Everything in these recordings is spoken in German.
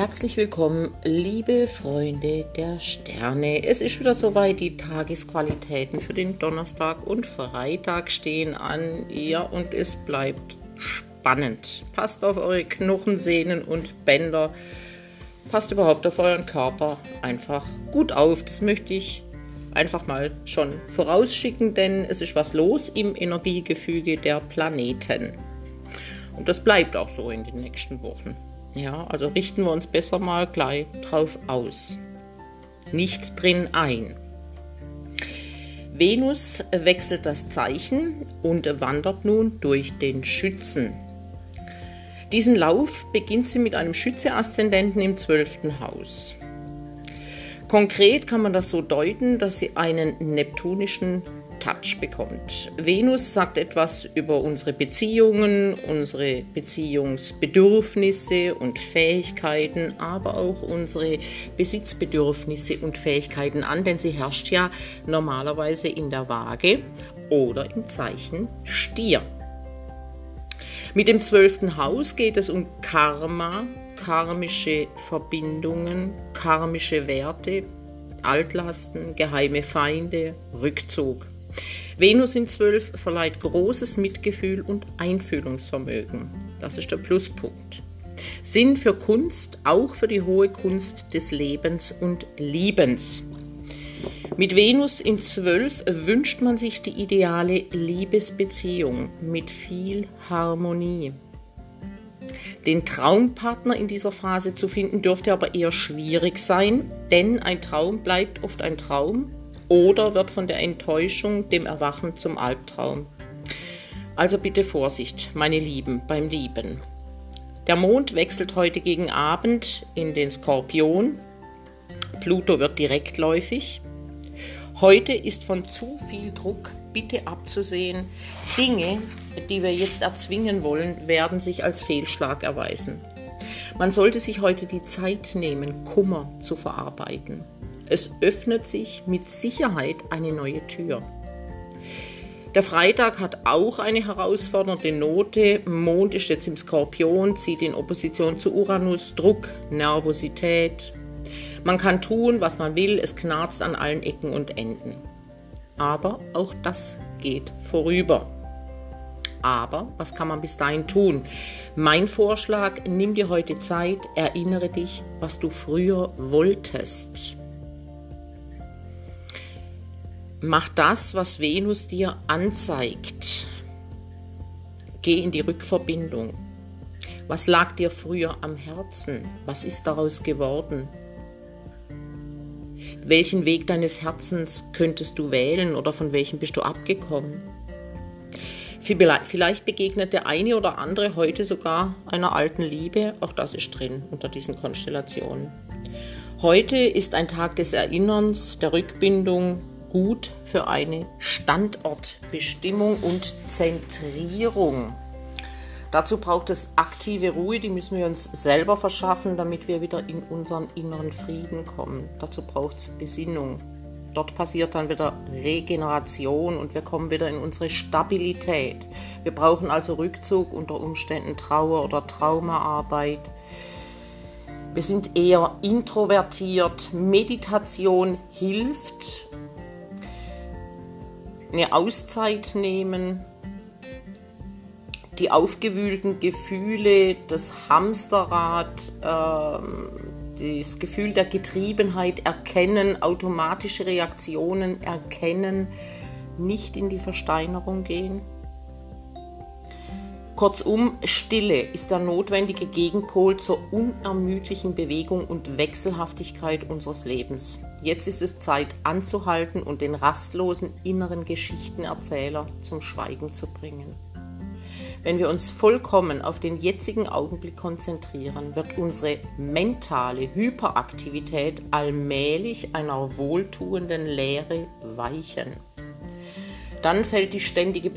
Herzlich willkommen, liebe Freunde der Sterne. Es ist wieder soweit, die Tagesqualitäten für den Donnerstag und Freitag stehen an. Ja, und es bleibt spannend. Passt auf eure Knochen, Sehnen und Bänder. Passt überhaupt auf euren Körper einfach gut auf. Das möchte ich einfach mal schon vorausschicken, denn es ist was los im Energiegefüge der Planeten. Und das bleibt auch so in den nächsten Wochen. Ja, also richten wir uns besser mal gleich drauf aus. Nicht drin ein. Venus wechselt das Zeichen und wandert nun durch den Schützen. Diesen Lauf beginnt sie mit einem Schütze-Aszendenten im zwölften Haus. Konkret kann man das so deuten, dass sie einen neptunischen Touch bekommt. Venus sagt etwas über unsere Beziehungen, unsere Beziehungsbedürfnisse und Fähigkeiten, aber auch unsere Besitzbedürfnisse und Fähigkeiten an, denn sie herrscht ja normalerweise in der Waage oder im Zeichen Stier. Mit dem zwölften Haus geht es um Karma, karmische Verbindungen, karmische Werte, Altlasten, geheime Feinde, Rückzug. Venus in 12 verleiht großes Mitgefühl und Einfühlungsvermögen. Das ist der Pluspunkt. Sinn für Kunst, auch für die hohe Kunst des Lebens und Liebens. Mit Venus in 12 wünscht man sich die ideale Liebesbeziehung mit viel Harmonie. Den Traumpartner in dieser Phase zu finden dürfte aber eher schwierig sein, denn ein Traum bleibt oft ein Traum oder wird von der Enttäuschung, dem Erwachen zum Albtraum. Also bitte Vorsicht, meine Lieben, beim Lieben. Der Mond wechselt heute gegen Abend in den Skorpion. Pluto wird direktläufig. Heute ist von zu viel Druck bitte abzusehen. Dinge, die wir jetzt erzwingen wollen, werden sich als Fehlschlag erweisen. Man sollte sich heute die Zeit nehmen, Kummer zu verarbeiten. Es öffnet sich mit Sicherheit eine neue Tür. Der Freitag hat auch eine herausfordernde Note. Mond ist jetzt im Skorpion, zieht in Opposition zu Uranus, Druck, Nervosität. Man kann tun, was man will, es knarzt an allen Ecken und Enden. Aber auch das geht vorüber. Aber was kann man bis dahin tun? Mein Vorschlag, nimm dir heute Zeit, erinnere dich, was du früher wolltest. Mach das, was Venus dir anzeigt. Geh in die Rückverbindung. Was lag dir früher am Herzen? Was ist daraus geworden? Welchen Weg deines Herzens könntest du wählen oder von welchem bist du abgekommen? Vielleicht begegnet der eine oder andere heute sogar einer alten Liebe. Auch das ist drin unter diesen Konstellationen. Heute ist ein Tag des Erinnerns, der Rückbindung, gut für eine Standortbestimmung und Zentrierung. Dazu braucht es aktive Ruhe, die müssen wir uns selber verschaffen, damit wir wieder in unseren inneren Frieden kommen. Dazu braucht es Besinnung. Dort passiert dann wieder Regeneration und wir kommen wieder in unsere Stabilität. Wir brauchen also Rückzug, unter Umständen Trauer oder Traumaarbeit. Wir sind eher introvertiert. Meditation hilft, eine Auszeit nehmen, die aufgewühlten Gefühle, das Hamsterrad, äh, das Gefühl der Getriebenheit erkennen, automatische Reaktionen erkennen, nicht in die Versteinerung gehen. Kurzum, Stille ist der notwendige Gegenpol zur unermüdlichen Bewegung und Wechselhaftigkeit unseres Lebens. Jetzt ist es Zeit anzuhalten und den rastlosen inneren Geschichtenerzähler zum Schweigen zu bringen. Wenn wir uns vollkommen auf den jetzigen Augenblick konzentrieren, wird unsere mentale Hyperaktivität allmählich einer wohltuenden Leere weichen. Dann fällt die ständige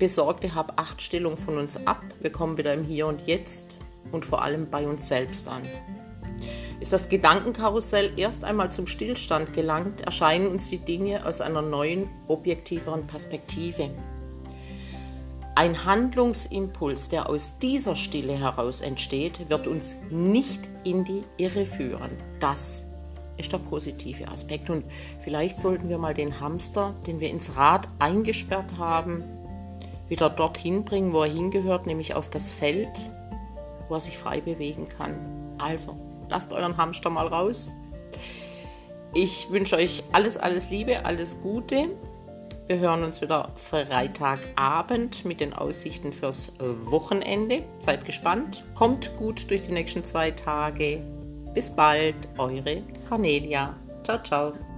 besorgte Hab-Acht-Stellung von uns ab. Wir kommen wieder im Hier und Jetzt und vor allem bei uns selbst an. Ist das Gedankenkarussell erst einmal zum Stillstand gelangt, erscheinen uns die Dinge aus einer neuen, objektiveren Perspektive. Ein Handlungsimpuls, der aus dieser Stille heraus entsteht, wird uns nicht in die Irre führen. Das ist der positive Aspekt. Und vielleicht sollten wir mal den Hamster, den wir ins Rad eingesperrt haben, wieder dorthin bringen, wo er hingehört, nämlich auf das Feld, wo er sich frei bewegen kann. Also, lasst euren Hamster mal raus. Ich wünsche euch alles, alles Liebe, alles Gute. Wir hören uns wieder Freitagabend mit den Aussichten fürs Wochenende. Seid gespannt. Kommt gut durch die nächsten zwei Tage. Bis bald, eure Cornelia. Ciao, ciao.